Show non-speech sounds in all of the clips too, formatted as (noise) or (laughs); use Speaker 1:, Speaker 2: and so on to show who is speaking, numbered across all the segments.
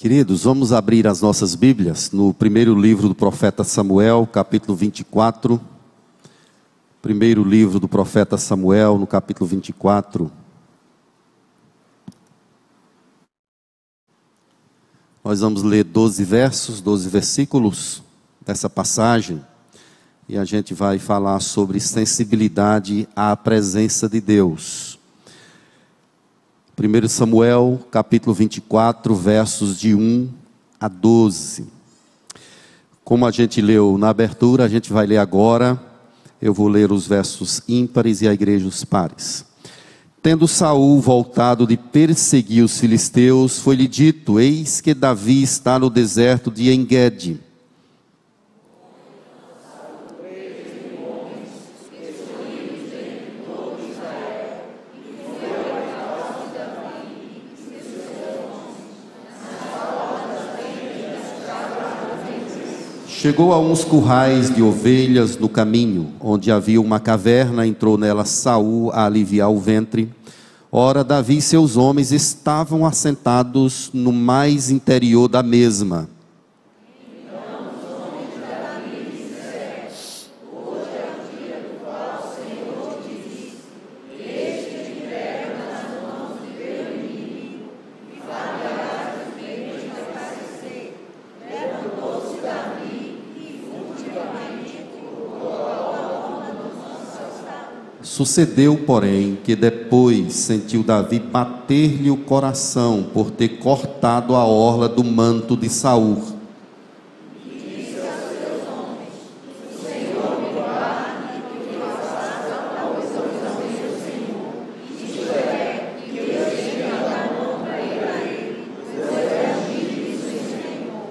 Speaker 1: Queridos, vamos abrir as nossas Bíblias no primeiro livro do profeta Samuel, capítulo 24. Primeiro livro do profeta Samuel, no capítulo 24. Nós vamos ler 12 versos, 12 versículos dessa passagem, e a gente vai falar sobre sensibilidade à presença de Deus. 1 Samuel, capítulo 24, versos de 1 a 12. Como a gente leu na abertura, a gente vai ler agora. Eu vou ler os versos ímpares e a igreja os pares. Tendo Saul voltado de perseguir os filisteus, foi-lhe dito: Eis que Davi está no deserto de Engedi Chegou a uns currais de ovelhas no caminho, onde havia uma caverna, entrou nela Saul a aliviar o ventre. Ora, Davi e seus homens estavam assentados no mais interior da mesma. Sucedeu, porém, que depois sentiu Davi bater-lhe o coração por ter cortado a orla do manto de Saul.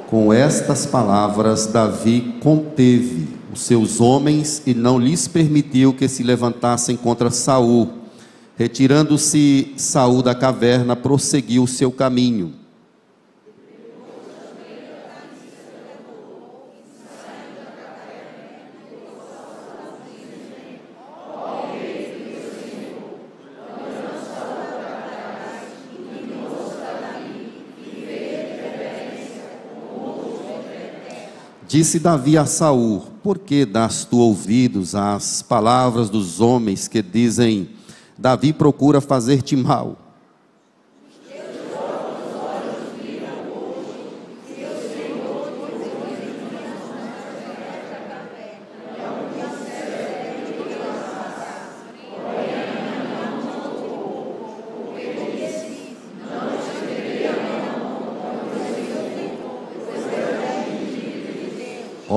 Speaker 1: Com estas palavras, Davi conteve os seus homens e não lhes permitiu que se levantassem contra Saul. Retirando-se Saul da caverna, prosseguiu o seu caminho. Disse Davi a Saul: Por que das tu ouvidos às palavras dos homens que dizem: Davi procura fazer-te mal?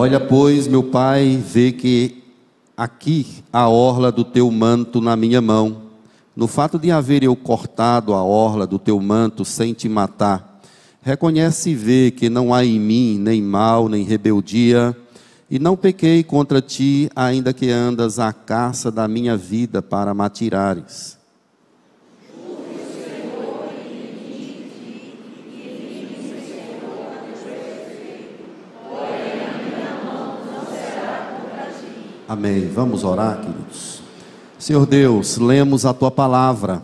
Speaker 1: Olha, pois, meu pai, vê que aqui a orla do teu manto na minha mão. No fato de haver eu cortado a orla do teu manto sem te matar, reconhece e vê que não há em mim nem mal, nem rebeldia, e não pequei contra ti, ainda que andas à caça da minha vida para me Amém. Vamos orar, queridos. Senhor Deus, lemos a tua palavra.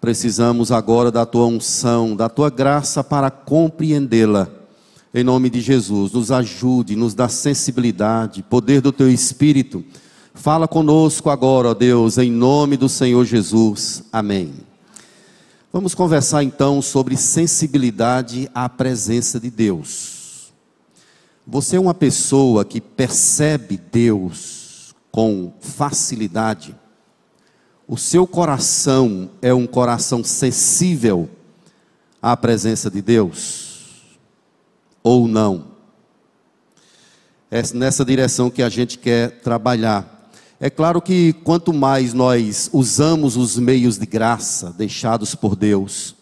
Speaker 1: Precisamos agora da tua unção, da tua graça para compreendê-la. Em nome de Jesus, nos ajude, nos dá sensibilidade, poder do teu espírito. Fala conosco agora, ó Deus, em nome do Senhor Jesus. Amém. Vamos conversar então sobre sensibilidade à presença de Deus. Você é uma pessoa que percebe Deus com facilidade, o seu coração é um coração sensível à presença de Deus? Ou não? É nessa direção que a gente quer trabalhar. É claro que quanto mais nós usamos os meios de graça deixados por Deus,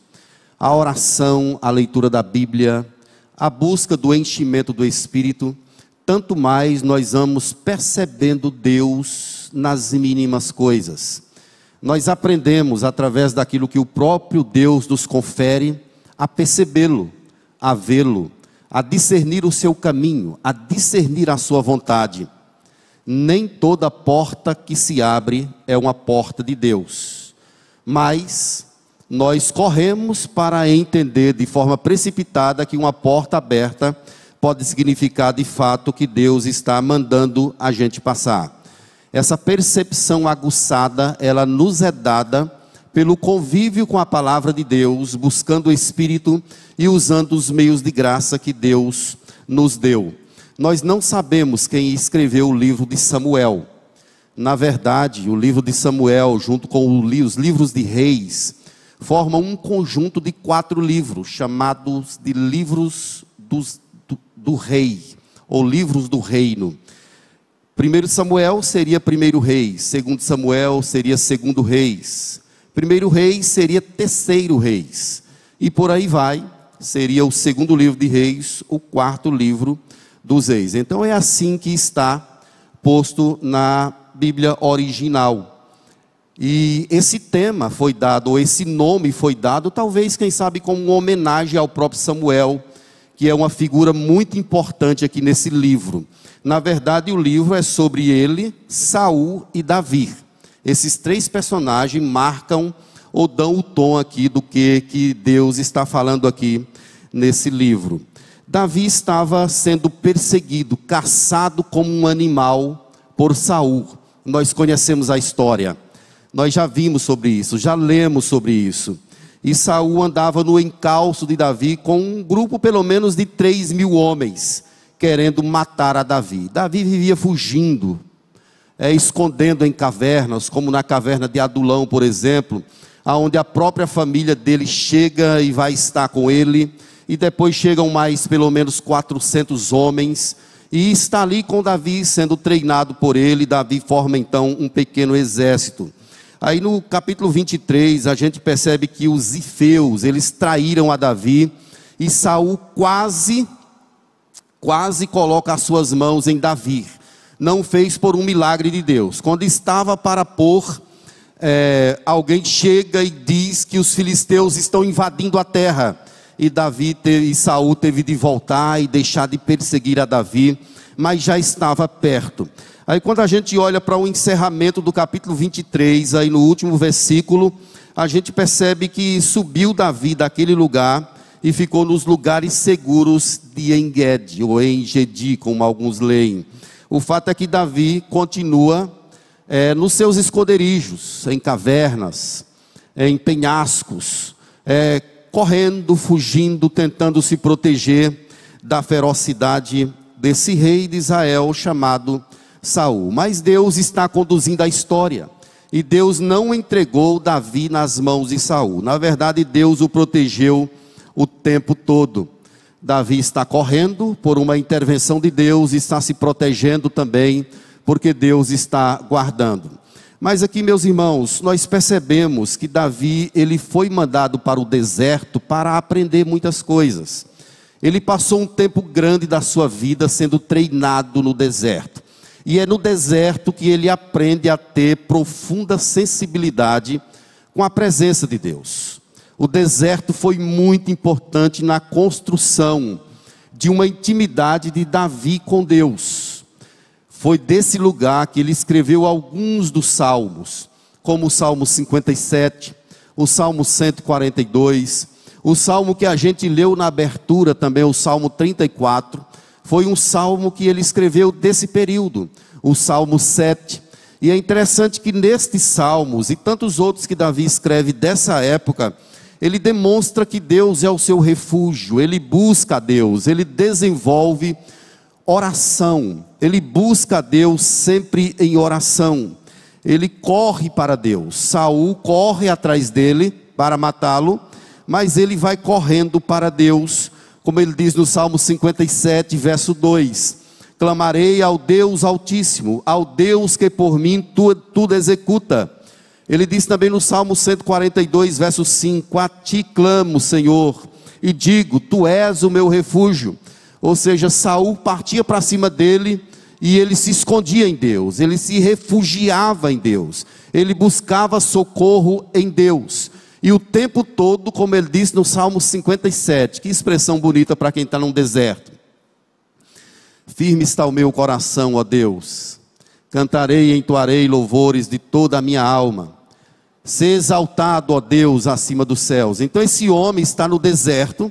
Speaker 1: a oração, a leitura da Bíblia, a busca do enchimento do Espírito, tanto mais nós vamos percebendo Deus nas mínimas coisas. Nós aprendemos através daquilo que o próprio Deus nos confere a percebê-lo, a vê-lo, a discernir o seu caminho, a discernir a sua vontade. Nem toda porta que se abre é uma porta de Deus, mas nós corremos para entender de forma precipitada que uma porta aberta pode significar de fato que Deus está mandando a gente passar. Essa percepção aguçada, ela nos é dada pelo convívio com a palavra de Deus, buscando o Espírito e usando os meios de graça que Deus nos deu. Nós não sabemos quem escreveu o livro de Samuel. Na verdade, o livro de Samuel, junto com os livros de Reis, formam um conjunto de quatro livros, chamados de livros dos, do, rei, ou livros do reino. Primeiro Samuel seria primeiro rei, segundo Samuel seria segundo reis, primeiro rei seria terceiro reis, e por aí vai, seria o segundo livro de reis, o quarto livro dos reis. Então é assim que está posto na Bíblia original. E esse tema foi dado, ou esse nome foi dado, talvez, quem sabe, como uma homenagem ao próprio Samuel, que é uma figura muito importante aqui nesse livro. Na verdade, o livro é sobre ele, Saul e Davi. Esses três personagens marcam ou dão o tom aqui do que, que Deus está falando aqui nesse livro. Davi estava sendo perseguido, caçado como um animal por Saul. Nós conhecemos a história. Nós já vimos sobre isso, já lemos sobre isso. E Saul andava no encalço de Davi com um grupo pelo menos de três mil homens, querendo matar a Davi. Davi vivia fugindo, é, escondendo em cavernas, como na caverna de Adulão, por exemplo, aonde a própria família dele chega e vai estar com ele, e depois chegam mais pelo menos 400 homens, e está ali com Davi sendo treinado por ele. Davi forma então um pequeno exército. Aí no capítulo 23, a gente percebe que os ifeus, eles traíram a Davi e Saul quase quase coloca as suas mãos em Davi. Não fez por um milagre de Deus. Quando estava para pôr, é, alguém chega e diz que os filisteus estão invadindo a terra. E Davi teve, e Saul teve de voltar e deixar de perseguir a Davi, mas já estava perto. Aí quando a gente olha para o encerramento do capítulo 23, aí no último versículo, a gente percebe que subiu Davi daquele lugar e ficou nos lugares seguros de Engedi, ou Engedi, como alguns leem. O fato é que Davi continua é, nos seus esconderijos, em cavernas, em penhascos, é, correndo, fugindo, tentando se proteger da ferocidade desse rei de Israel chamado Saul. Mas Deus está conduzindo a história. E Deus não entregou Davi nas mãos de Saul. Na verdade, Deus o protegeu o tempo todo. Davi está correndo por uma intervenção de Deus, está se protegendo também, porque Deus está guardando. Mas aqui, meus irmãos, nós percebemos que Davi, ele foi mandado para o deserto para aprender muitas coisas. Ele passou um tempo grande da sua vida sendo treinado no deserto. E é no deserto que ele aprende a ter profunda sensibilidade com a presença de Deus. O deserto foi muito importante na construção de uma intimidade de Davi com Deus. Foi desse lugar que ele escreveu alguns dos salmos, como o Salmo 57, o Salmo 142, o salmo que a gente leu na abertura também, o Salmo 34, foi um salmo que ele escreveu desse período, o Salmo 7. E é interessante que nestes salmos e tantos outros que Davi escreve dessa época, ele demonstra que Deus é o seu refúgio, ele busca a Deus, ele desenvolve oração, ele busca a Deus sempre em oração. Ele corre para Deus. Saul corre atrás dele para matá-lo, mas ele vai correndo para Deus como ele diz no Salmo 57, verso 2: Clamarei ao Deus Altíssimo, ao Deus que por mim tudo, executa. Ele diz também no Salmo 142, verso 5: A ti clamo, Senhor, e digo: Tu és o meu refúgio. Ou seja, Saul partia para cima dele e ele se escondia em Deus, ele se refugiava em Deus, ele buscava socorro em Deus. E o tempo todo, como ele disse no Salmo 57, que expressão bonita para quem está num deserto. Firme está o meu coração, ó Deus. Cantarei e entoarei louvores de toda a minha alma. ser exaltado, ó Deus, acima dos céus. Então esse homem está no deserto,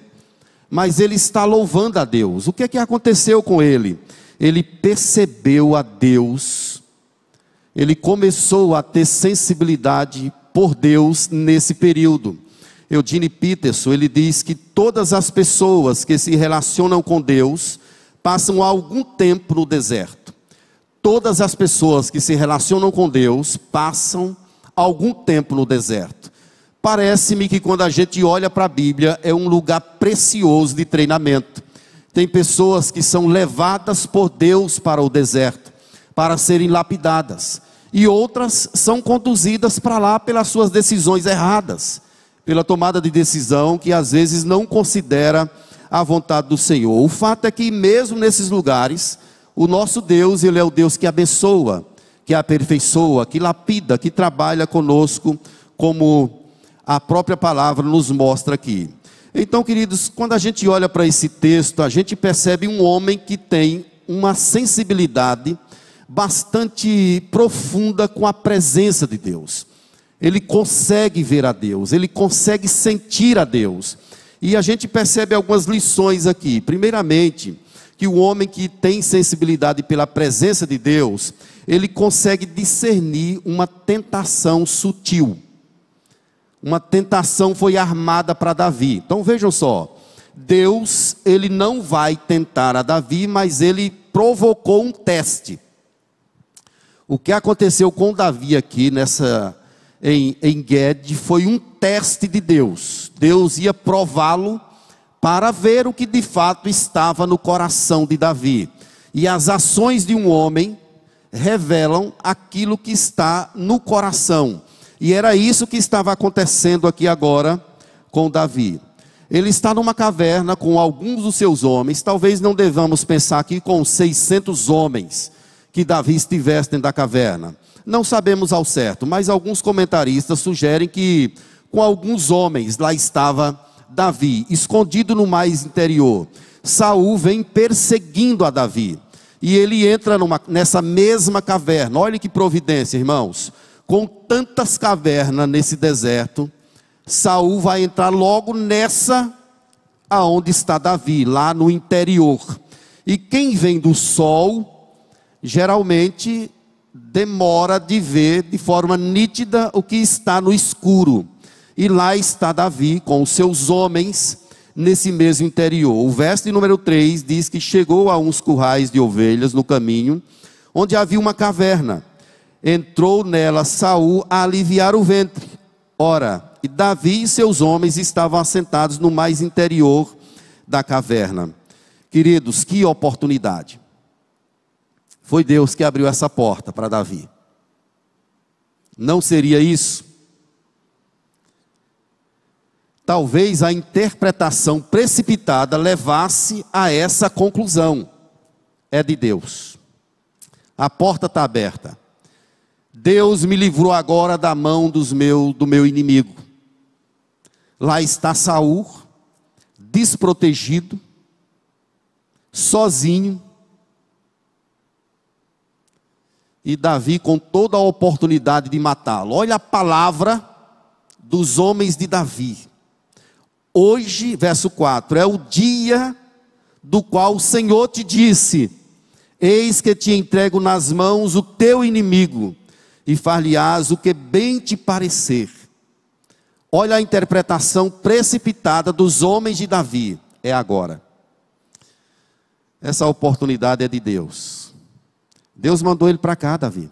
Speaker 1: mas ele está louvando a Deus. O que é que aconteceu com ele? Ele percebeu a Deus, ele começou a ter sensibilidade por Deus nesse período. Eugene Peterson, ele diz que todas as pessoas que se relacionam com Deus passam algum tempo no deserto. Todas as pessoas que se relacionam com Deus passam algum tempo no deserto. Parece-me que quando a gente olha para a Bíblia é um lugar precioso de treinamento. Tem pessoas que são levadas por Deus para o deserto para serem lapidadas, e outras são conduzidas para lá pelas suas decisões erradas pela tomada de decisão que às vezes não considera a vontade do Senhor. O fato é que mesmo nesses lugares, o nosso Deus, ele é o Deus que abençoa, que aperfeiçoa, que lapida, que trabalha conosco, como a própria palavra nos mostra aqui. Então, queridos, quando a gente olha para esse texto, a gente percebe um homem que tem uma sensibilidade bastante profunda com a presença de Deus ele consegue ver a Deus, ele consegue sentir a Deus. E a gente percebe algumas lições aqui. Primeiramente, que o homem que tem sensibilidade pela presença de Deus, ele consegue discernir uma tentação sutil. Uma tentação foi armada para Davi. Então vejam só, Deus, ele não vai tentar a Davi, mas ele provocou um teste. O que aconteceu com Davi aqui nessa em, em Gued foi um teste de Deus. Deus ia prová-lo para ver o que de fato estava no coração de Davi. E as ações de um homem revelam aquilo que está no coração. E era isso que estava acontecendo aqui agora com Davi. Ele está numa caverna com alguns dos seus homens. Talvez não devamos pensar aqui com 600 homens que Davi estivesse dentro da caverna. Não sabemos ao certo, mas alguns comentaristas sugerem que com alguns homens lá estava Davi, escondido no mais interior. Saul vem perseguindo a Davi. E ele entra numa, nessa mesma caverna. Olha que providência, irmãos. Com tantas cavernas nesse deserto, Saul vai entrar logo nessa aonde está Davi, lá no interior. E quem vem do sol, geralmente demora de ver de forma nítida o que está no escuro. E lá está Davi com os seus homens nesse mesmo interior. O verso número 3 diz que chegou a uns currais de ovelhas no caminho, onde havia uma caverna. Entrou nela Saul a aliviar o ventre. Ora, e Davi e seus homens estavam assentados no mais interior da caverna. Queridos, que oportunidade. Foi Deus que abriu essa porta para Davi. Não seria isso? Talvez a interpretação precipitada levasse a essa conclusão. É de Deus. A porta está aberta. Deus me livrou agora da mão dos meu, do meu inimigo. Lá está Saul, desprotegido, sozinho, e Davi com toda a oportunidade de matá-lo. Olha a palavra dos homens de Davi. Hoje, verso 4, é o dia do qual o Senhor te disse: Eis que te entrego nas mãos o teu inimigo, e far-lhe-ás o que bem te parecer. Olha a interpretação precipitada dos homens de Davi. É agora. Essa oportunidade é de Deus. Deus mandou ele para cá, Davi.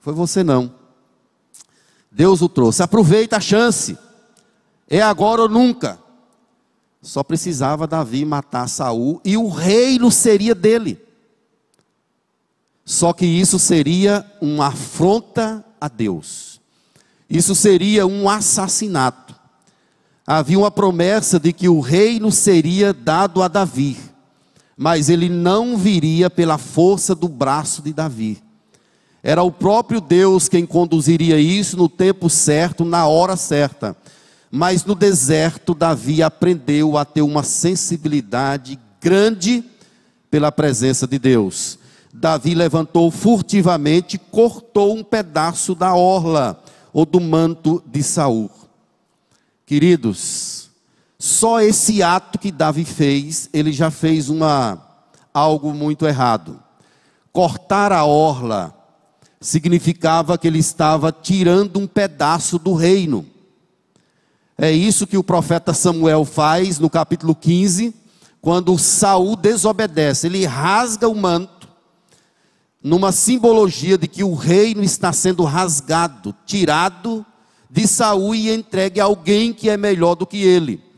Speaker 1: Foi você não. Deus o trouxe. Aproveita a chance. É agora ou nunca. Só precisava Davi matar Saul e o reino seria dele. Só que isso seria uma afronta a Deus. Isso seria um assassinato. Havia uma promessa de que o reino seria dado a Davi mas ele não viria pela força do braço de Davi. Era o próprio Deus quem conduziria isso no tempo certo, na hora certa. Mas no deserto, Davi aprendeu a ter uma sensibilidade grande pela presença de Deus. Davi levantou furtivamente, cortou um pedaço da orla, ou do manto de Saul. Queridos, só esse ato que Davi fez, ele já fez uma algo muito errado. Cortar a orla significava que ele estava tirando um pedaço do reino. É isso que o profeta Samuel faz no capítulo 15, quando Saul desobedece, ele rasga o manto, numa simbologia de que o reino está sendo rasgado, tirado de Saul e entregue a alguém que é melhor do que ele.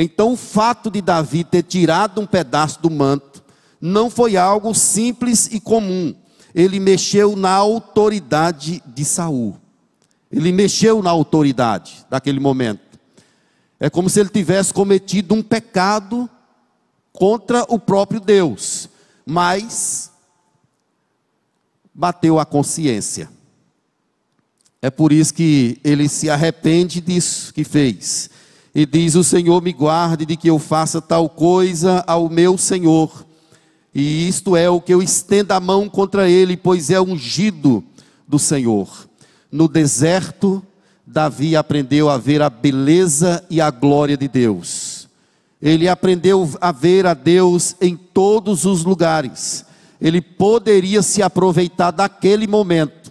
Speaker 1: Então, o fato de Davi ter tirado um pedaço do manto não foi algo simples e comum. Ele mexeu na autoridade de Saul. Ele mexeu na autoridade daquele momento. É como se ele tivesse cometido um pecado contra o próprio Deus, mas bateu a consciência. É por isso que ele se arrepende disso que fez. E diz: O Senhor me guarde de que eu faça tal coisa ao meu Senhor. E isto é o que eu estenda a mão contra ele, pois é ungido do Senhor. No deserto, Davi aprendeu a ver a beleza e a glória de Deus. Ele aprendeu a ver a Deus em todos os lugares. Ele poderia se aproveitar daquele momento,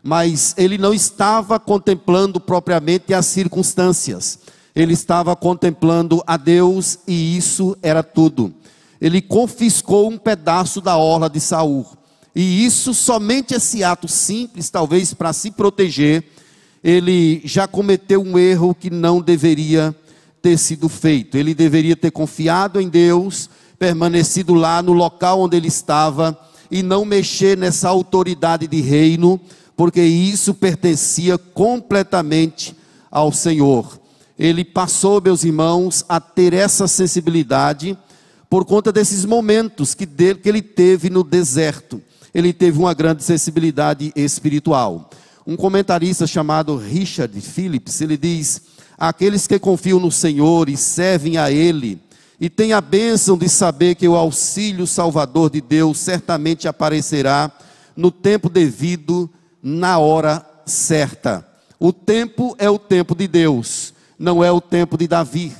Speaker 1: mas ele não estava contemplando propriamente as circunstâncias. Ele estava contemplando a Deus e isso era tudo. Ele confiscou um pedaço da orla de Saul. E isso somente esse ato simples, talvez para se proteger, ele já cometeu um erro que não deveria ter sido feito. Ele deveria ter confiado em Deus, permanecido lá no local onde ele estava e não mexer nessa autoridade de reino, porque isso pertencia completamente ao Senhor. Ele passou, meus irmãos, a ter essa sensibilidade por conta desses momentos que, dele, que ele teve no deserto. Ele teve uma grande sensibilidade espiritual. Um comentarista chamado Richard Phillips, ele diz: Aqueles que confiam no Senhor e servem a Ele, e têm a bênção de saber que o auxílio salvador de Deus certamente aparecerá no tempo devido, na hora certa. O tempo é o tempo de Deus, não é o tempo de Davi,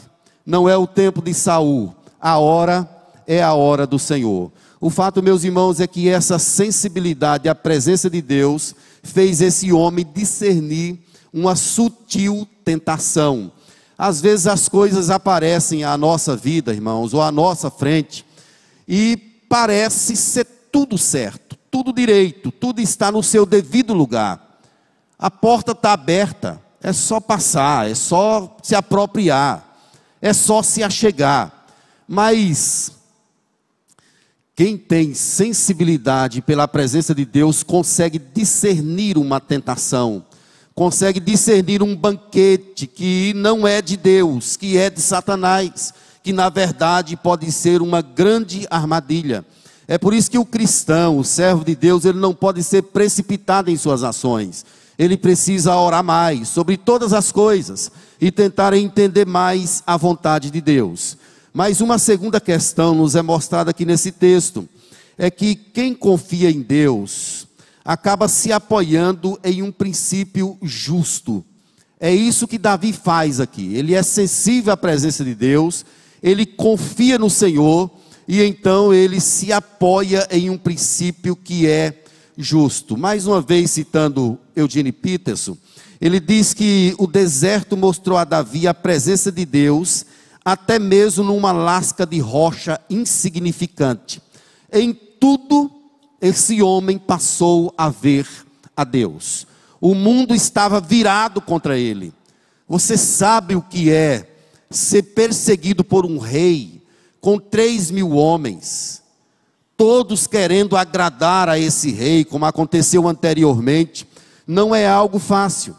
Speaker 1: não é o tempo de Saul. A hora é a hora do Senhor. O fato, meus irmãos, é que essa sensibilidade à presença de Deus fez esse homem discernir uma sutil tentação. Às vezes as coisas aparecem à nossa vida, irmãos, ou à nossa frente, e parece ser tudo certo, tudo direito, tudo está no seu devido lugar. A porta está aberta, é só passar, é só se apropriar, é só se achegar. Mas quem tem sensibilidade pela presença de Deus consegue discernir uma tentação, consegue discernir um banquete que não é de Deus, que é de Satanás, que na verdade pode ser uma grande armadilha. É por isso que o cristão, o servo de Deus, ele não pode ser precipitado em suas ações. Ele precisa orar mais sobre todas as coisas e tentar entender mais a vontade de Deus. Mas uma segunda questão nos é mostrada aqui nesse texto, é que quem confia em Deus acaba se apoiando em um princípio justo. É isso que Davi faz aqui. Ele é sensível à presença de Deus, ele confia no Senhor e então ele se apoia em um princípio que é justo. Mais uma vez citando Eugene Peterson, ele diz que o deserto mostrou a Davi a presença de Deus até mesmo numa lasca de rocha insignificante. Em tudo, esse homem passou a ver a Deus. O mundo estava virado contra ele. Você sabe o que é ser perseguido por um rei com três mil homens, todos querendo agradar a esse rei, como aconteceu anteriormente, não é algo fácil.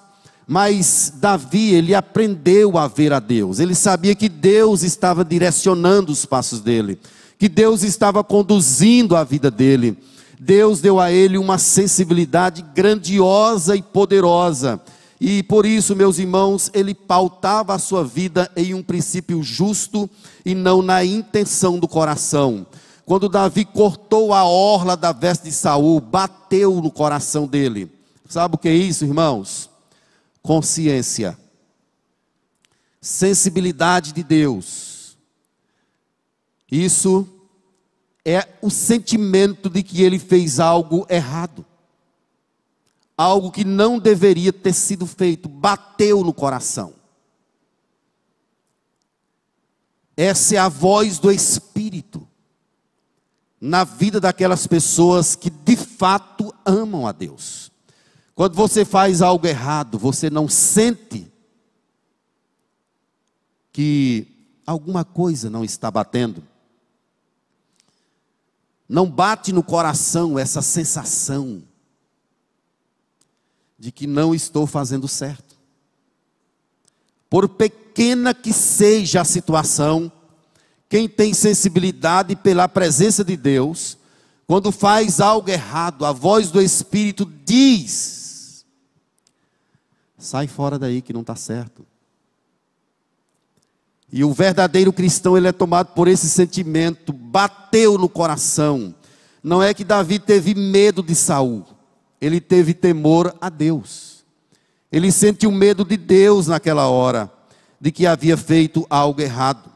Speaker 1: Mas Davi, ele aprendeu a ver a Deus. Ele sabia que Deus estava direcionando os passos dele, que Deus estava conduzindo a vida dele. Deus deu a ele uma sensibilidade grandiosa e poderosa. E por isso, meus irmãos, ele pautava a sua vida em um princípio justo e não na intenção do coração. Quando Davi cortou a orla da veste de Saul, bateu no coração dele. Sabe o que é isso, irmãos? consciência, sensibilidade de Deus. Isso é o sentimento de que ele fez algo errado, algo que não deveria ter sido feito, bateu no coração. Essa é a voz do Espírito na vida daquelas pessoas que de fato amam a Deus. Quando você faz algo errado, você não sente que alguma coisa não está batendo. Não bate no coração essa sensação de que não estou fazendo certo. Por pequena que seja a situação, quem tem sensibilidade pela presença de Deus, quando faz algo errado, a voz do Espírito diz: sai fora daí que não está certo. E o verdadeiro cristão, ele é tomado por esse sentimento, bateu no coração. Não é que Davi teve medo de Saul, ele teve temor a Deus. Ele sentiu medo de Deus naquela hora, de que havia feito algo errado.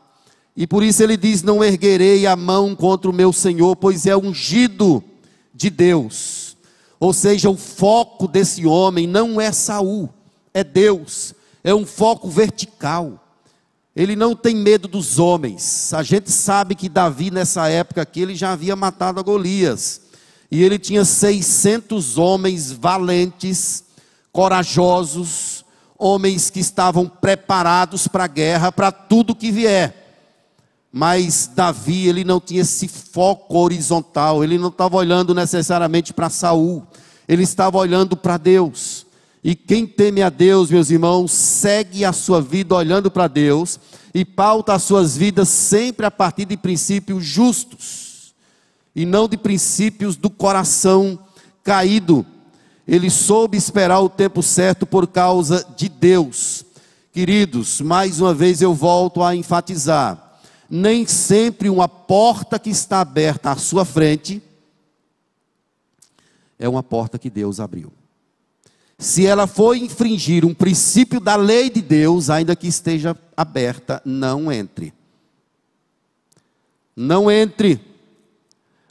Speaker 1: E por isso ele diz: Não erguerei a mão contra o meu Senhor, pois é ungido de Deus. Ou seja, o foco desse homem não é Saul, é Deus. É um foco vertical. Ele não tem medo dos homens. A gente sabe que Davi, nessa época aqui, ele já havia matado a Golias. E ele tinha 600 homens valentes, corajosos, homens que estavam preparados para a guerra, para tudo que vier. Mas Davi, ele não tinha esse foco horizontal, ele não estava olhando necessariamente para Saul, ele estava olhando para Deus. E quem teme a Deus, meus irmãos, segue a sua vida olhando para Deus e pauta as suas vidas sempre a partir de princípios justos e não de princípios do coração caído. Ele soube esperar o tempo certo por causa de Deus. Queridos, mais uma vez eu volto a enfatizar: nem sempre uma porta que está aberta à sua frente é uma porta que Deus abriu se ela for infringir um princípio da lei de Deus, ainda que esteja aberta, não entre. Não entre.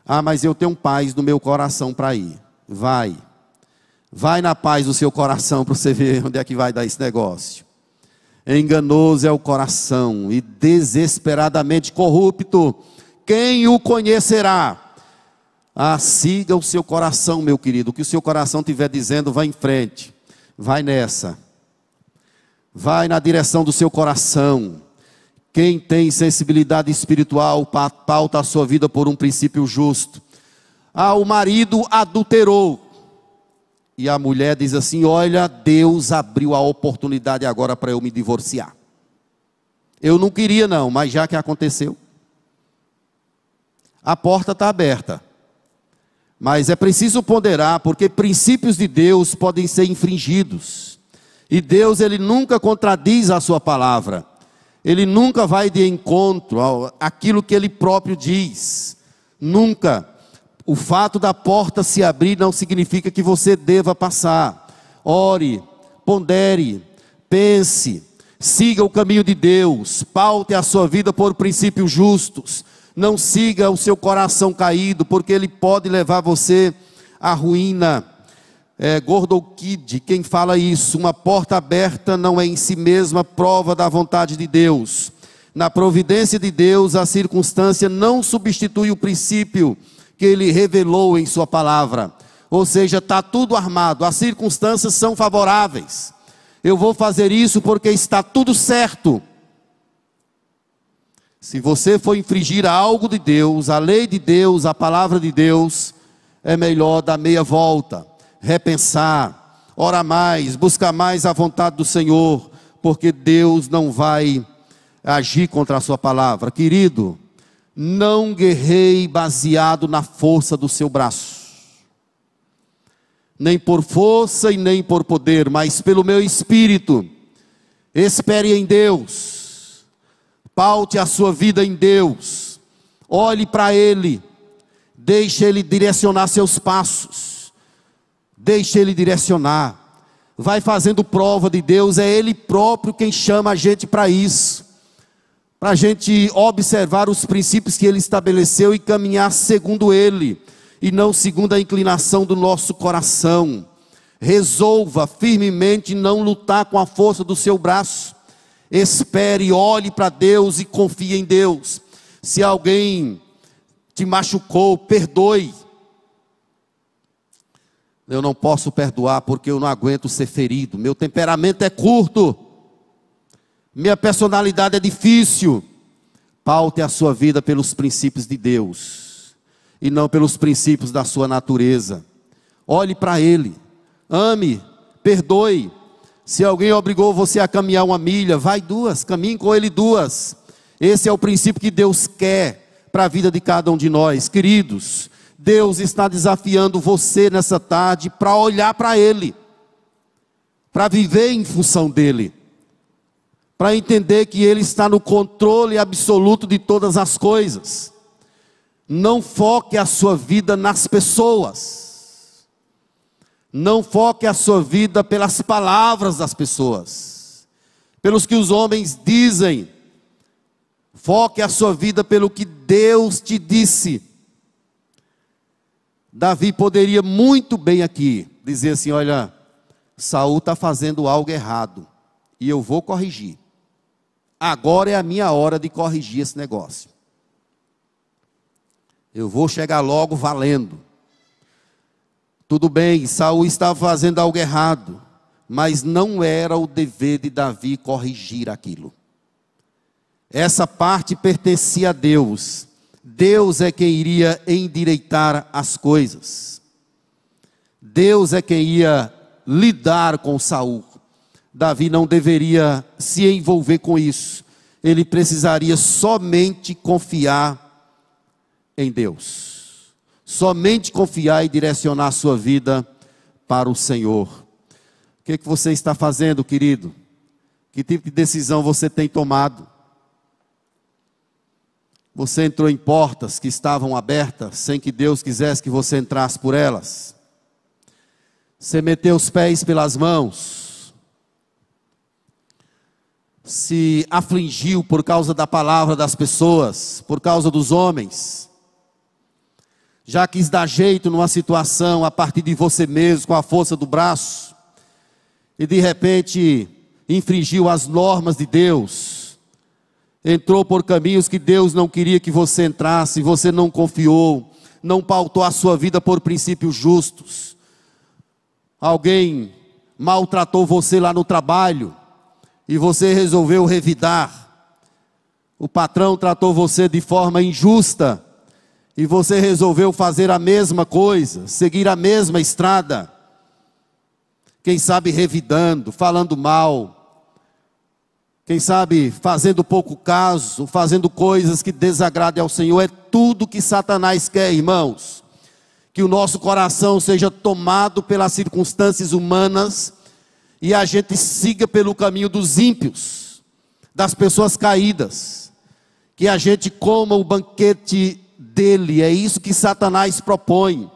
Speaker 1: Ah, mas eu tenho paz no meu coração para ir. Vai. Vai na paz do seu coração para você ver onde é que vai dar esse negócio. Enganoso é o coração e desesperadamente corrupto. Quem o conhecerá? Ah, siga o seu coração, meu querido. O que o seu coração estiver dizendo, vá em frente. Vai nessa. Vai na direção do seu coração. Quem tem sensibilidade espiritual pauta a sua vida por um princípio justo. Ah, o marido adulterou. E a mulher diz assim: Olha, Deus abriu a oportunidade agora para eu me divorciar. Eu não queria, não, mas já que aconteceu, a porta está aberta. Mas é preciso ponderar, porque princípios de Deus podem ser infringidos. E Deus, ele nunca contradiz a sua palavra. Ele nunca vai de encontro àquilo que ele próprio diz. Nunca. O fato da porta se abrir não significa que você deva passar. Ore, pondere, pense, siga o caminho de Deus, paute a sua vida por princípios justos não siga o seu coração caído, porque ele pode levar você à ruína. É, Gordokid, quem fala isso, uma porta aberta não é em si mesma prova da vontade de Deus. Na providência de Deus, a circunstância não substitui o princípio que ele revelou em Sua palavra. Ou seja, está tudo armado, as circunstâncias são favoráveis. Eu vou fazer isso porque está tudo certo. Se você for infringir algo de Deus, a lei de Deus, a palavra de Deus, é melhor dar meia volta, repensar, orar mais, buscar mais a vontade do Senhor, porque Deus não vai agir contra a sua palavra. Querido, não guerrei baseado na força do seu braço, nem por força e nem por poder, mas pelo meu espírito. Espere em Deus Paute a sua vida em Deus. Olhe para Ele. Deixe Ele direcionar seus passos. Deixe Ele direcionar. vai fazendo prova de Deus, é Ele próprio quem chama a gente para isso, para a gente observar os princípios que Ele estabeleceu e caminhar segundo Ele, e não segundo a inclinação do nosso coração. Resolva firmemente não lutar com a força do seu braço. Espere, olhe para Deus e confie em Deus. Se alguém te machucou, perdoe. Eu não posso perdoar porque eu não aguento ser ferido. Meu temperamento é curto. Minha personalidade é difícil. Paute a sua vida pelos princípios de Deus e não pelos princípios da sua natureza. Olhe para Ele, ame, perdoe. Se alguém obrigou você a caminhar uma milha, vai duas, caminhe com Ele duas. Esse é o princípio que Deus quer para a vida de cada um de nós, queridos. Deus está desafiando você nessa tarde para olhar para Ele, para viver em função dEle, para entender que Ele está no controle absoluto de todas as coisas. Não foque a sua vida nas pessoas, não foque a sua vida pelas palavras das pessoas, pelos que os homens dizem, foque a sua vida pelo que Deus te disse Davi poderia muito bem aqui dizer assim: olha, Saul está fazendo algo errado e eu vou corrigir. Agora é a minha hora de corrigir esse negócio. Eu vou chegar logo valendo. Tudo bem, Saul estava fazendo algo errado, mas não era o dever de Davi corrigir aquilo. Essa parte pertencia a Deus. Deus é quem iria endireitar as coisas. Deus é quem ia lidar com Saul. Davi não deveria se envolver com isso. Ele precisaria somente confiar em Deus. Somente confiar e direcionar a sua vida para o Senhor. O que, é que você está fazendo, querido? Que tipo de decisão você tem tomado? Você entrou em portas que estavam abertas sem que Deus quisesse que você entrasse por elas. Você meteu os pés pelas mãos. Se afligiu por causa da palavra das pessoas, por causa dos homens. Já quis dar jeito numa situação a partir de você mesmo, com a força do braço. E de repente infringiu as normas de Deus entrou por caminhos que Deus não queria que você entrasse, você não confiou, não pautou a sua vida por princípios justos. Alguém maltratou você lá no trabalho e você resolveu revidar. O patrão tratou você de forma injusta e você resolveu fazer a mesma coisa, seguir a mesma estrada. Quem sabe revidando, falando mal, quem sabe fazendo pouco caso, fazendo coisas que desagradem ao Senhor, é tudo que Satanás quer, irmãos. Que o nosso coração seja tomado pelas circunstâncias humanas e a gente siga pelo caminho dos ímpios, das pessoas caídas. Que a gente coma o banquete dele, é isso que Satanás propõe.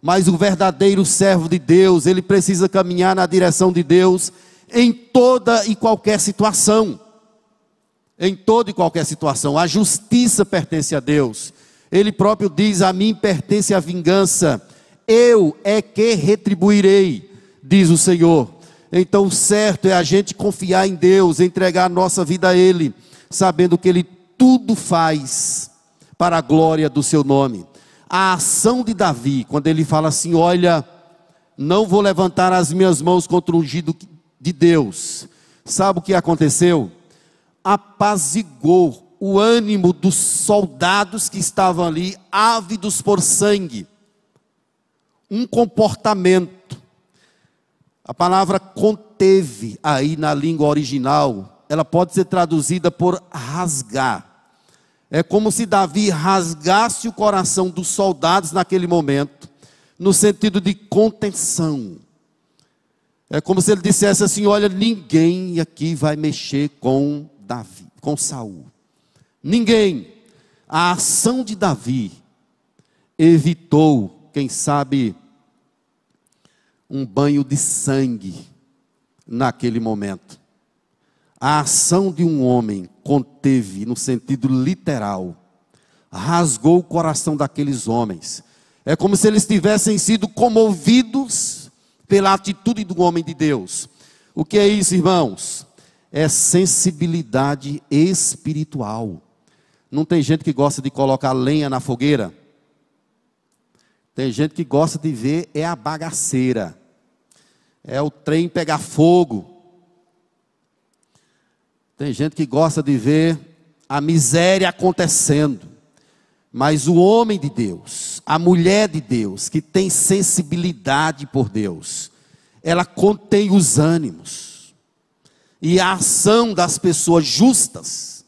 Speaker 1: Mas o verdadeiro servo de Deus, ele precisa caminhar na direção de Deus em toda e qualquer situação. Em toda e qualquer situação. A justiça pertence a Deus. Ele próprio diz: A mim pertence a vingança, eu é que retribuirei, diz o Senhor. Então, certo é a gente confiar em Deus, entregar a nossa vida a Ele, sabendo que Ele tudo faz para a glória do Seu nome. A ação de Davi, quando ele fala assim: Olha, não vou levantar as minhas mãos contra o ungido de Deus. Sabe o que aconteceu? Apazigou o ânimo dos soldados que estavam ali, ávidos por sangue. Um comportamento. A palavra conteve aí na língua original, ela pode ser traduzida por rasgar. É como se Davi rasgasse o coração dos soldados naquele momento, no sentido de contenção. É como se ele dissesse assim: olha, ninguém aqui vai mexer com Davi, com Saul. Ninguém. A ação de Davi evitou, quem sabe, um banho de sangue naquele momento. A ação de um homem conteve, no sentido literal, rasgou o coração daqueles homens. É como se eles tivessem sido comovidos pela atitude do homem de Deus. O que é isso, irmãos? É sensibilidade espiritual. Não tem gente que gosta de colocar lenha na fogueira. Tem gente que gosta de ver é a bagaceira. É o trem pegar fogo. Tem gente que gosta de ver a miséria acontecendo. Mas o homem de Deus, a mulher de Deus, que tem sensibilidade por Deus, ela contém os ânimos. E a ação das pessoas justas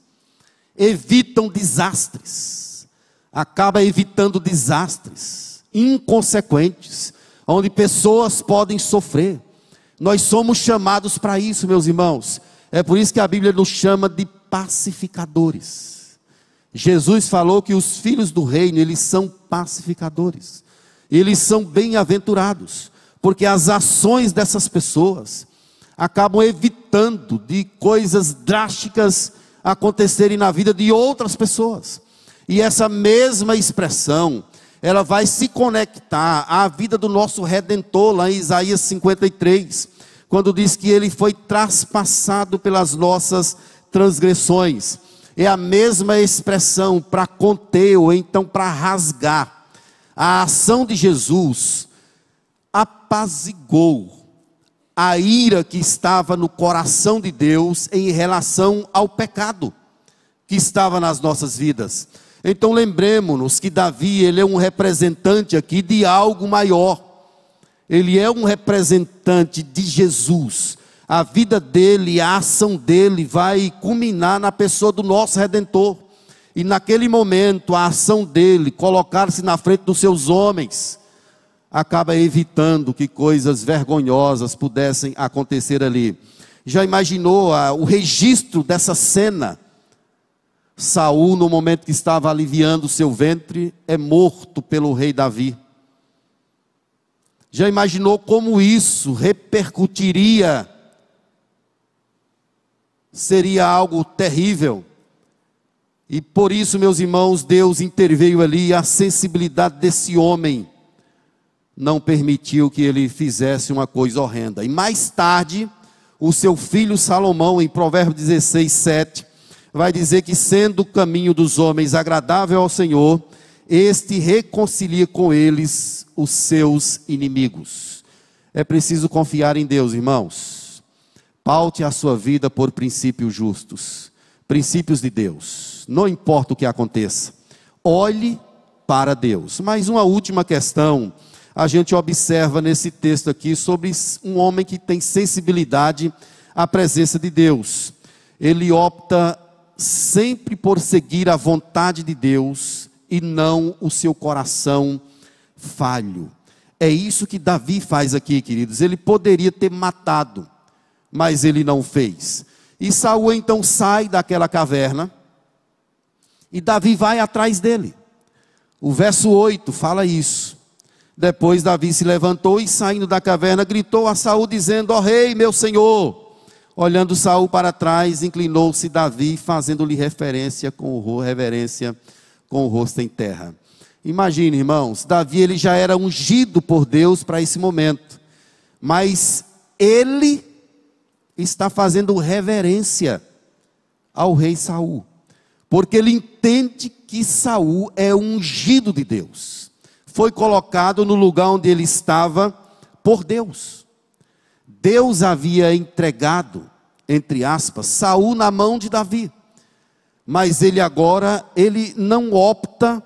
Speaker 1: evitam desastres. Acaba evitando desastres inconsequentes, onde pessoas podem sofrer. Nós somos chamados para isso, meus irmãos. É por isso que a Bíblia nos chama de pacificadores. Jesus falou que os filhos do reino, eles são pacificadores. Eles são bem-aventurados, porque as ações dessas pessoas acabam evitando de coisas drásticas acontecerem na vida de outras pessoas. E essa mesma expressão, ela vai se conectar à vida do nosso redentor lá em Isaías 53, quando diz que ele foi traspassado pelas nossas transgressões é a mesma expressão para conter ou então para rasgar. A ação de Jesus apazigou a ira que estava no coração de Deus em relação ao pecado que estava nas nossas vidas. Então lembremos-nos que Davi, ele é um representante aqui de algo maior. Ele é um representante de Jesus a vida dele, a ação dele vai culminar na pessoa do nosso redentor. E naquele momento, a ação dele, colocar-se na frente dos seus homens, acaba evitando que coisas vergonhosas pudessem acontecer ali. Já imaginou a, o registro dessa cena? Saul, no momento que estava aliviando seu ventre, é morto pelo rei Davi. Já imaginou como isso repercutiria seria algo terrível. E por isso, meus irmãos, Deus interveio ali, a sensibilidade desse homem não permitiu que ele fizesse uma coisa horrenda. E mais tarde, o seu filho Salomão, em Provérbios 16, 7, vai dizer que, sendo o caminho dos homens agradável ao Senhor, este reconcilia com eles os seus inimigos. É preciso confiar em Deus, irmãos. Paute a sua vida por princípios justos, princípios de Deus. Não importa o que aconteça, olhe para Deus. Mais uma última questão, a gente observa nesse texto aqui sobre um homem que tem sensibilidade à presença de Deus. Ele opta sempre por seguir a vontade de Deus e não o seu coração falho. É isso que Davi faz aqui, queridos. Ele poderia ter matado mas ele não fez. E Saul então sai daquela caverna e Davi vai atrás dele. O verso 8 fala isso. Depois Davi se levantou e saindo da caverna gritou a Saul dizendo: "Ó oh, rei, meu senhor!" Olhando Saul para trás, inclinou-se Davi, fazendo-lhe referência com reverência com o rosto em terra. Imagine, irmãos, Davi ele já era ungido por Deus para esse momento. Mas ele está fazendo reverência ao rei Saul, porque ele entende que Saul é ungido de Deus. Foi colocado no lugar onde ele estava por Deus. Deus havia entregado, entre aspas, Saul na mão de Davi. Mas ele agora, ele não opta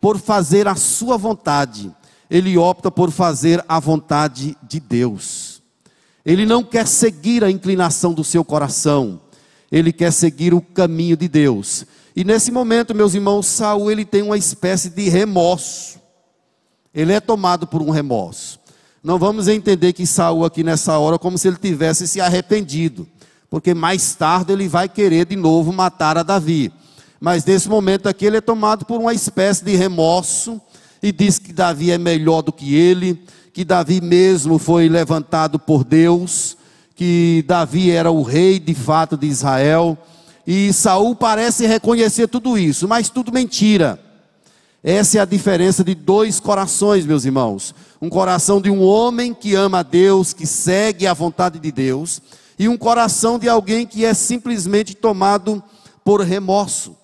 Speaker 1: por fazer a sua vontade, ele opta por fazer a vontade de Deus. Ele não quer seguir a inclinação do seu coração, ele quer seguir o caminho de Deus. E nesse momento, meus irmãos, Saul ele tem uma espécie de remorso. Ele é tomado por um remorso. Não vamos entender que Saul aqui nessa hora como se ele tivesse se arrependido, porque mais tarde ele vai querer de novo matar a Davi. Mas nesse momento aqui ele é tomado por uma espécie de remorso e diz que Davi é melhor do que ele, que Davi mesmo foi levantado por Deus, que Davi era o rei de fato de Israel, e Saul parece reconhecer tudo isso, mas tudo mentira. Essa é a diferença de dois corações, meus irmãos. Um coração de um homem que ama a Deus, que segue a vontade de Deus, e um coração de alguém que é simplesmente tomado por remorso,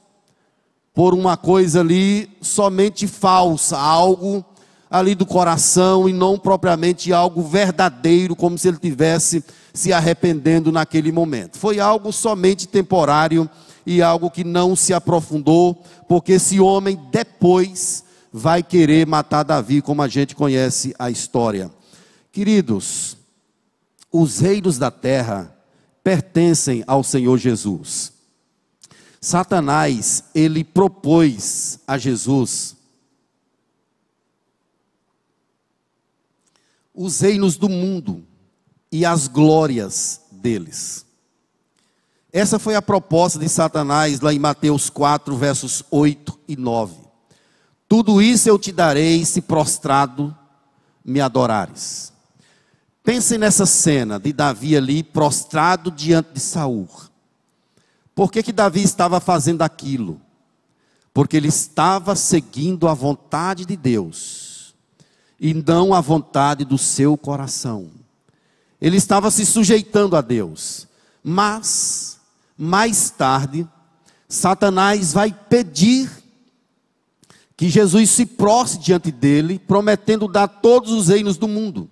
Speaker 1: por uma coisa ali somente falsa, algo ali do coração e não propriamente algo verdadeiro, como se ele tivesse se arrependendo naquele momento. Foi algo somente temporário e algo que não se aprofundou, porque esse homem depois vai querer matar Davi, como a gente conhece a história. Queridos, os reinos da terra pertencem ao Senhor Jesus. Satanás, ele propôs a Jesus os reinos do mundo e as glórias deles. Essa foi a proposta de Satanás lá em Mateus 4, versos 8 e 9. Tudo isso eu te darei se prostrado me adorares. Pensem nessa cena de Davi ali prostrado diante de Saul. Por que, que Davi estava fazendo aquilo? Porque ele estava seguindo a vontade de Deus e não a vontade do seu coração. Ele estava se sujeitando a Deus, mas mais tarde, Satanás vai pedir que Jesus se prostre diante dele, prometendo dar todos os reinos do mundo.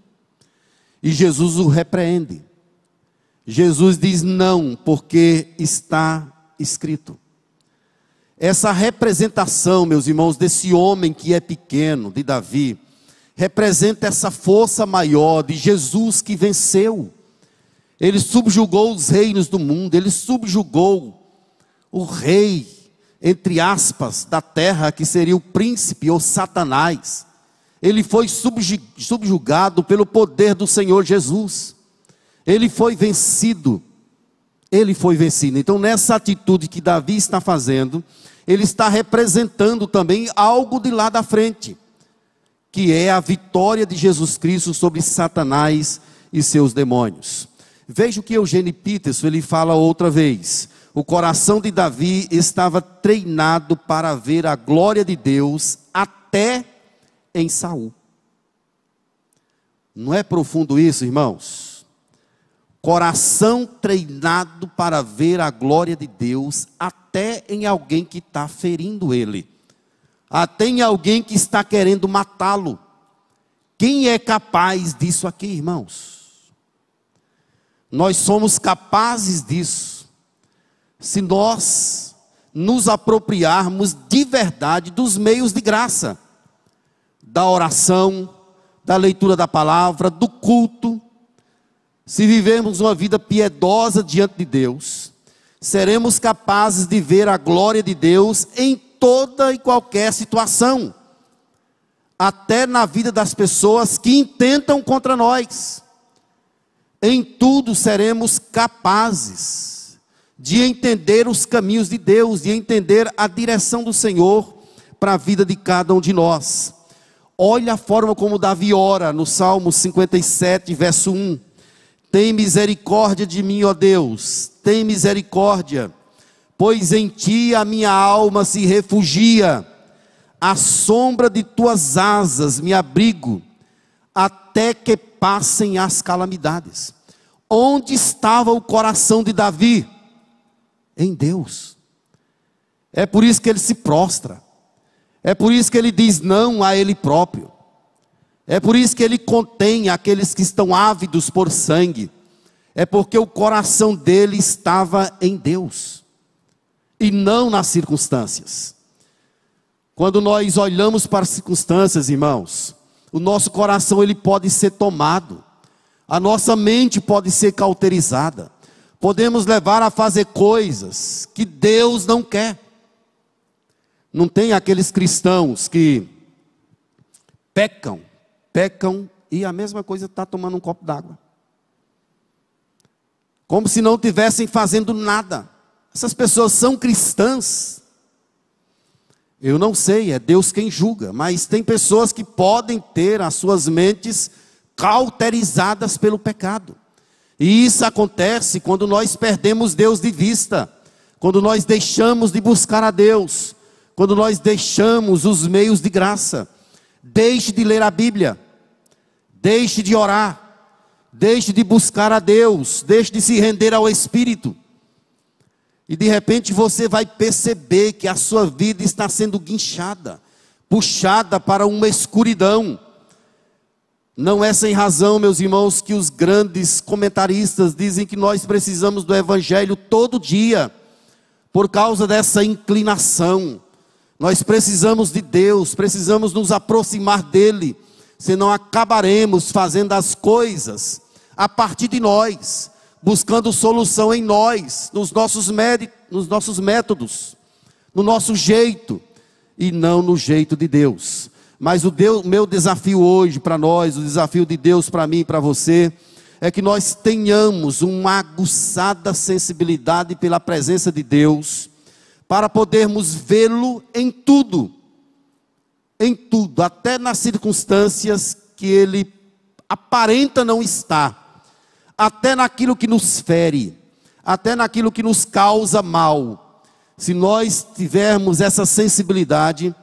Speaker 1: E Jesus o repreende. Jesus diz não, porque está escrito. Essa representação, meus irmãos, desse homem que é pequeno, de Davi, representa essa força maior de Jesus que venceu. Ele subjugou os reinos do mundo, ele subjugou o rei, entre aspas, da terra, que seria o príncipe ou Satanás. Ele foi subjugado pelo poder do Senhor Jesus. Ele foi vencido. Ele foi vencido. Então, nessa atitude que Davi está fazendo, ele está representando também algo de lá da frente, que é a vitória de Jesus Cristo sobre Satanás e seus demônios. Veja o que Eugênio Peterson ele fala outra vez. O coração de Davi estava treinado para ver a glória de Deus até em Saul. Não é profundo isso, irmãos? Coração treinado para ver a glória de Deus até em alguém que está ferindo ele, até em alguém que está querendo matá-lo. Quem é capaz disso aqui, irmãos? Nós somos capazes disso, se nós nos apropriarmos de verdade dos meios de graça, da oração, da leitura da palavra, do culto. Se vivemos uma vida piedosa diante de Deus, seremos capazes de ver a glória de Deus em toda e qualquer situação, até na vida das pessoas que intentam contra nós em tudo seremos capazes de entender os caminhos de Deus, de entender a direção do Senhor para a vida de cada um de nós. Olha a forma como Davi ora no Salmo 57, verso 1. Tem misericórdia de mim, ó Deus, tem misericórdia, pois em ti a minha alma se refugia, à sombra de tuas asas me abrigo, até que passem as calamidades. Onde estava o coração de Davi? Em Deus. É por isso que ele se prostra. É por isso que ele diz não a ele próprio. É por isso que ele contém aqueles que estão ávidos por sangue. É porque o coração dele estava em Deus e não nas circunstâncias. Quando nós olhamos para as circunstâncias, irmãos, o nosso coração ele pode ser tomado, a nossa mente pode ser cauterizada, podemos levar a fazer coisas que Deus não quer. Não tem aqueles cristãos que pecam, pecam e a mesma coisa está tomando um copo d'água. Como se não estivessem fazendo nada. Essas pessoas são cristãs, eu não sei, é Deus quem julga, mas tem pessoas que podem ter as suas mentes cauterizadas pelo pecado. E isso acontece quando nós perdemos Deus de vista, quando nós deixamos de buscar a Deus, quando nós deixamos os meios de graça. Deixe de ler a Bíblia, deixe de orar, deixe de buscar a Deus, deixe de se render ao Espírito. E de repente você vai perceber que a sua vida está sendo guinchada, puxada para uma escuridão. Não é sem razão, meus irmãos, que os grandes comentaristas dizem que nós precisamos do Evangelho todo dia, por causa dessa inclinação. Nós precisamos de Deus, precisamos nos aproximar dEle, senão acabaremos fazendo as coisas a partir de nós, buscando solução em nós, nos nossos, nos nossos métodos, no nosso jeito, e não no jeito de Deus. Mas o Deus, meu desafio hoje para nós, o desafio de Deus para mim e para você, é que nós tenhamos uma aguçada sensibilidade pela presença de Deus, para podermos vê-lo em tudo, em tudo, até nas circunstâncias que ele aparenta não estar, até naquilo que nos fere, até naquilo que nos causa mal. Se nós tivermos essa sensibilidade,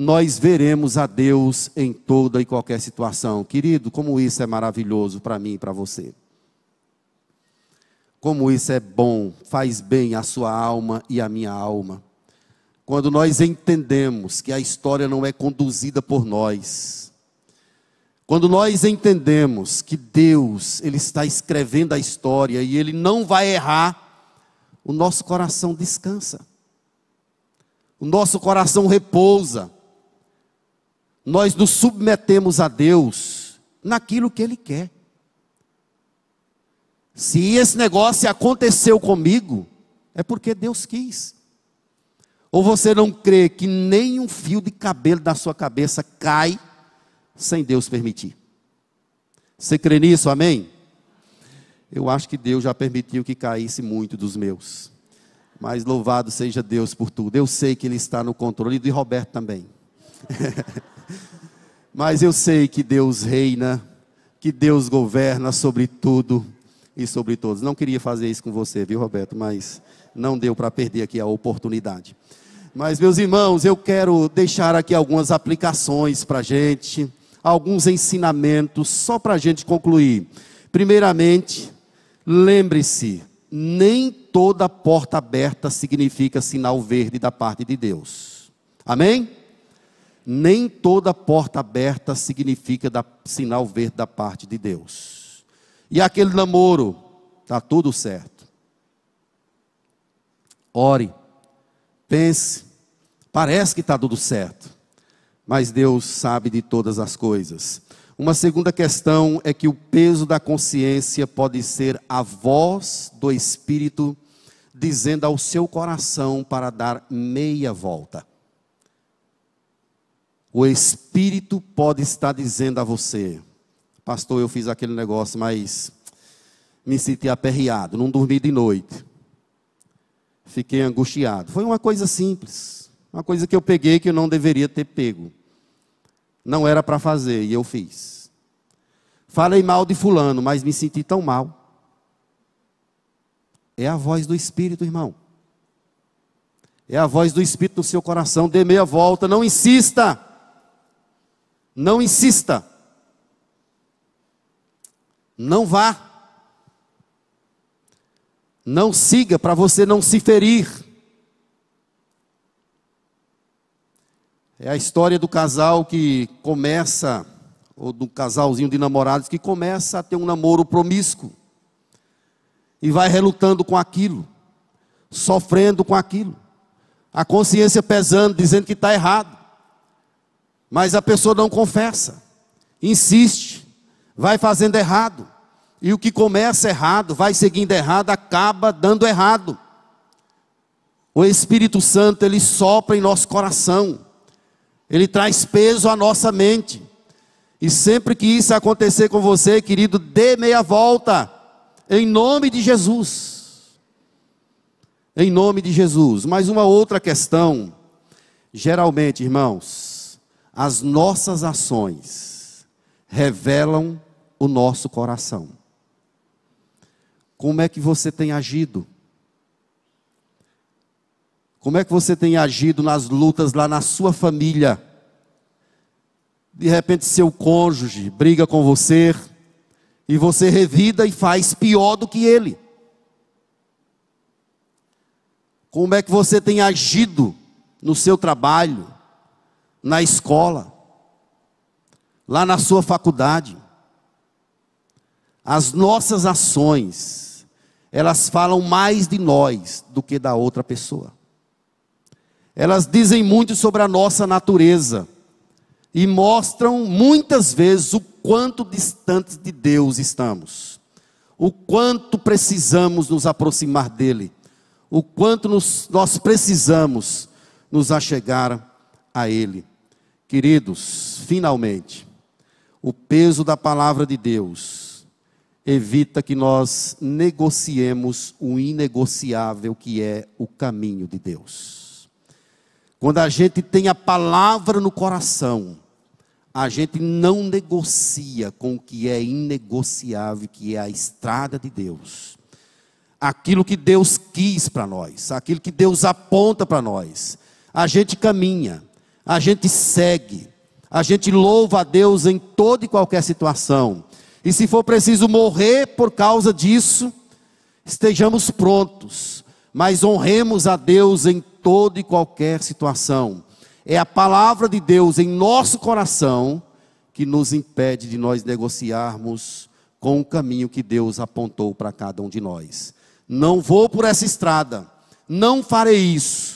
Speaker 1: nós veremos a Deus em toda e qualquer situação. Querido, como isso é maravilhoso para mim e para você. Como isso é bom, faz bem a sua alma e a minha alma. Quando nós entendemos que a história não é conduzida por nós. Quando nós entendemos que Deus, ele está escrevendo a história e ele não vai errar, o nosso coração descansa. O nosso coração repousa nós nos submetemos a Deus naquilo que Ele quer. Se esse negócio aconteceu comigo, é porque Deus quis. Ou você não crê que nem um fio de cabelo da sua cabeça cai sem Deus permitir? Você crê nisso, amém? Eu acho que Deus já permitiu que caísse muito dos meus. Mas louvado seja Deus por tudo. Eu sei que Ele está no controle, e de Roberto também. (laughs) Mas eu sei que Deus reina, que Deus governa sobre tudo e sobre todos. Não queria fazer isso com você, viu, Roberto? Mas não deu para perder aqui a oportunidade. Mas, meus irmãos, eu quero deixar aqui algumas aplicações para a gente, alguns ensinamentos, só para a gente concluir. Primeiramente, lembre-se: nem toda porta aberta significa sinal verde da parte de Deus. Amém? Nem toda porta aberta significa da, sinal verde da parte de Deus. E aquele namoro, está tudo certo. Ore, pense, parece que está tudo certo, mas Deus sabe de todas as coisas. Uma segunda questão é que o peso da consciência pode ser a voz do Espírito dizendo ao seu coração para dar meia volta. O Espírito pode estar dizendo a você: Pastor, eu fiz aquele negócio, mas me senti aperreado, não dormi de noite. Fiquei angustiado. Foi uma coisa simples, uma coisa que eu peguei que eu não deveria ter pego. Não era para fazer e eu fiz. Falei mal de Fulano, mas me senti tão mal. É a voz do Espírito, irmão. É a voz do Espírito no seu coração. Dê meia volta, não insista. Não insista. Não vá. Não siga para você não se ferir. É a história do casal que começa, ou do casalzinho de namorados que começa a ter um namoro promíscuo. E vai relutando com aquilo, sofrendo com aquilo. A consciência pesando, dizendo que está errado. Mas a pessoa não confessa, insiste, vai fazendo errado. E o que começa errado, vai seguindo errado, acaba dando errado. O Espírito Santo, ele sopra em nosso coração, ele traz peso à nossa mente. E sempre que isso acontecer com você, querido, dê meia volta, em nome de Jesus. Em nome de Jesus. Mas uma outra questão, geralmente, irmãos, as nossas ações revelam o nosso coração. Como é que você tem agido? Como é que você tem agido nas lutas lá na sua família? De repente, seu cônjuge briga com você e você revida e faz pior do que ele. Como é que você tem agido no seu trabalho, na escola, lá na sua faculdade? As nossas ações, elas falam mais de nós do que da outra pessoa. Elas dizem muito sobre a nossa natureza e mostram muitas vezes o quanto distantes de Deus estamos, o quanto precisamos nos aproximar dEle, o quanto nos, nós precisamos nos achegar a Ele. Queridos, finalmente, o peso da palavra de Deus evita que nós negociemos o inegociável que é o caminho de Deus. Quando a gente tem a palavra no coração, a gente não negocia com o que é inegociável, que é a estrada de Deus. Aquilo que Deus quis para nós, aquilo que Deus aponta para nós. A gente caminha, a gente segue, a gente louva a Deus em toda e qualquer situação. E se for preciso morrer por causa disso, estejamos prontos, mas honremos a Deus em toda e qualquer situação. É a palavra de Deus em nosso coração que nos impede de nós negociarmos com o caminho que Deus apontou para cada um de nós. Não vou por essa estrada, não farei isso.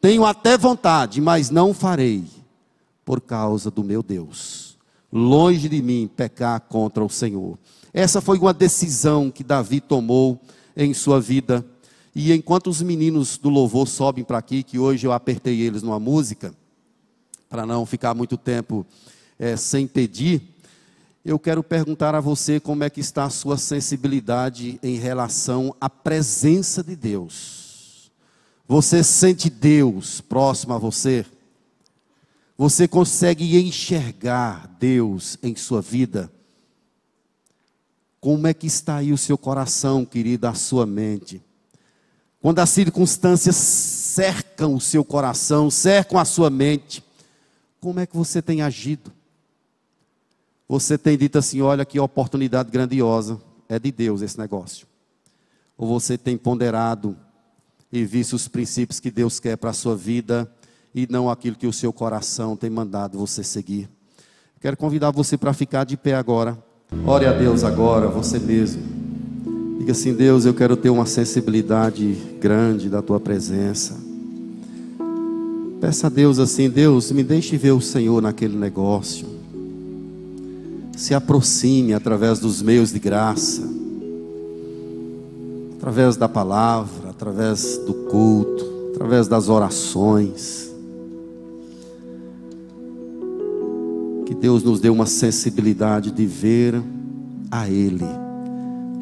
Speaker 1: Tenho até vontade, mas não farei, por causa do meu Deus. Longe de mim pecar contra o Senhor. Essa foi uma decisão que Davi tomou em sua vida e enquanto os meninos do louvor sobem para aqui, que hoje eu apertei eles numa música, para não ficar muito tempo é, sem pedir, eu quero perguntar a você como é que está a sua sensibilidade em relação à presença de Deus. Você sente Deus próximo a você? Você consegue enxergar Deus em sua vida? Como é que está aí o seu coração, querida, a sua mente? Quando as circunstâncias cercam o seu coração, cercam a sua mente, como é que você tem agido? Você tem dito assim: olha que oportunidade grandiosa, é de Deus esse negócio. Ou você tem ponderado e visto os princípios que Deus quer para a sua vida e não aquilo que o seu coração tem mandado você seguir. Quero convidar você para ficar de pé agora. Ore a Deus agora, você mesmo. Diga assim: Deus, eu quero ter uma sensibilidade grande da tua presença. Peça a Deus assim: Deus, me deixe ver o Senhor naquele negócio. Se aproxime através dos meios de graça, através da palavra, através do culto, através das orações. Que Deus nos dê uma sensibilidade de ver a Ele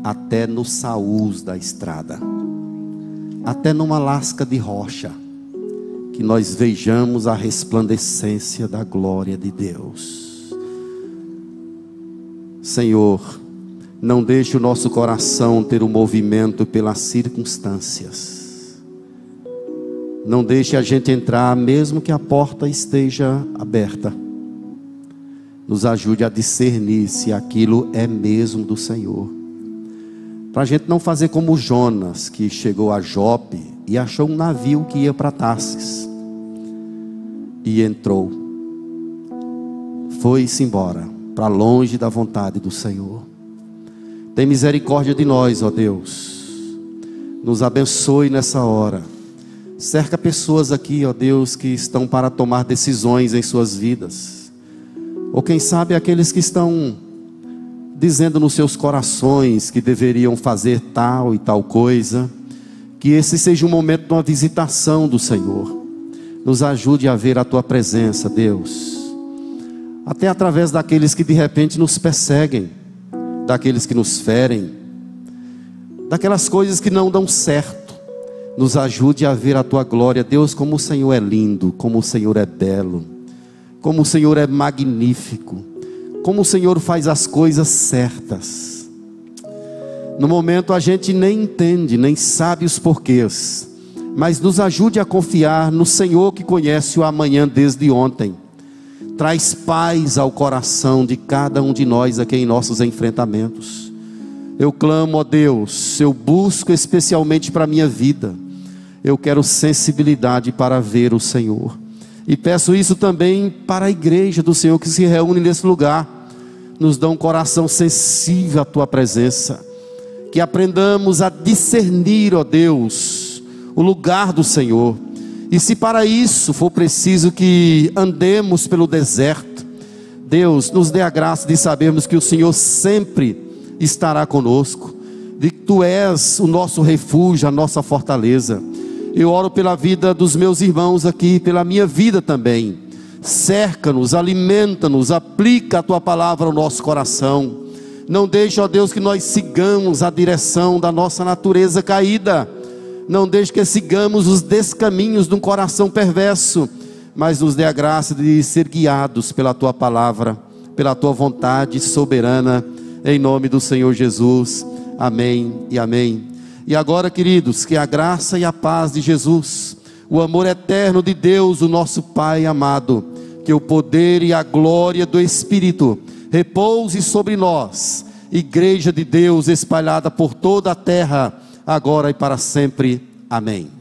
Speaker 1: até no saús da estrada, até numa lasca de rocha, que nós vejamos a resplandecência da glória de Deus. Senhor, não deixe o nosso coração ter um movimento pelas circunstâncias. Não deixe a gente entrar, mesmo que a porta esteja aberta. Nos ajude a discernir se aquilo é mesmo do Senhor. Para a gente não fazer como Jonas, que chegou a Jope e achou um navio que ia para Tarsis. E entrou. Foi-se embora, para longe da vontade do Senhor. Tem misericórdia de nós, ó Deus. Nos abençoe nessa hora. Cerca pessoas aqui, ó Deus, que estão para tomar decisões em suas vidas. Ou quem sabe aqueles que estão dizendo nos seus corações que deveriam fazer tal e tal coisa, que esse seja um momento de uma visitação do Senhor. Nos ajude a ver a tua presença, Deus. Até através daqueles que de repente nos perseguem, daqueles que nos ferem, daquelas coisas que não dão certo. Nos ajude a ver a tua glória, Deus, como o Senhor é lindo, como o Senhor é belo, como o Senhor é magnífico como o Senhor faz as coisas certas. No momento a gente nem entende, nem sabe os porquês, mas nos ajude a confiar no Senhor que conhece o amanhã desde ontem. Traz paz ao coração de cada um de nós aqui em nossos enfrentamentos. Eu clamo a Deus, eu busco especialmente para a minha vida. Eu quero sensibilidade para ver o Senhor. E peço isso também para a igreja do Senhor que se reúne nesse lugar. Nos dá um coração sensível à tua presença que aprendamos a discernir, ó Deus, o lugar do Senhor. E se para isso for preciso que andemos pelo deserto, Deus nos dê a graça de sabermos que o Senhor sempre estará conosco, de que Tu és o nosso refúgio, a nossa fortaleza. Eu oro pela vida dos meus irmãos aqui, pela minha vida também. Cerca-nos, alimenta-nos, aplica a Tua palavra ao nosso coração não deixe, ó Deus, que nós sigamos a direção da nossa natureza caída. Não deixe que sigamos os descaminhos de um coração perverso, mas nos dê a graça de ser guiados pela tua palavra, pela tua vontade soberana, em nome do Senhor Jesus. Amém e amém. E agora, queridos, que a graça e a paz de Jesus, o amor eterno de Deus, o nosso Pai amado, que o poder e a glória do Espírito repouse sobre nós, Igreja de Deus espalhada por toda a terra, agora e para sempre. Amém.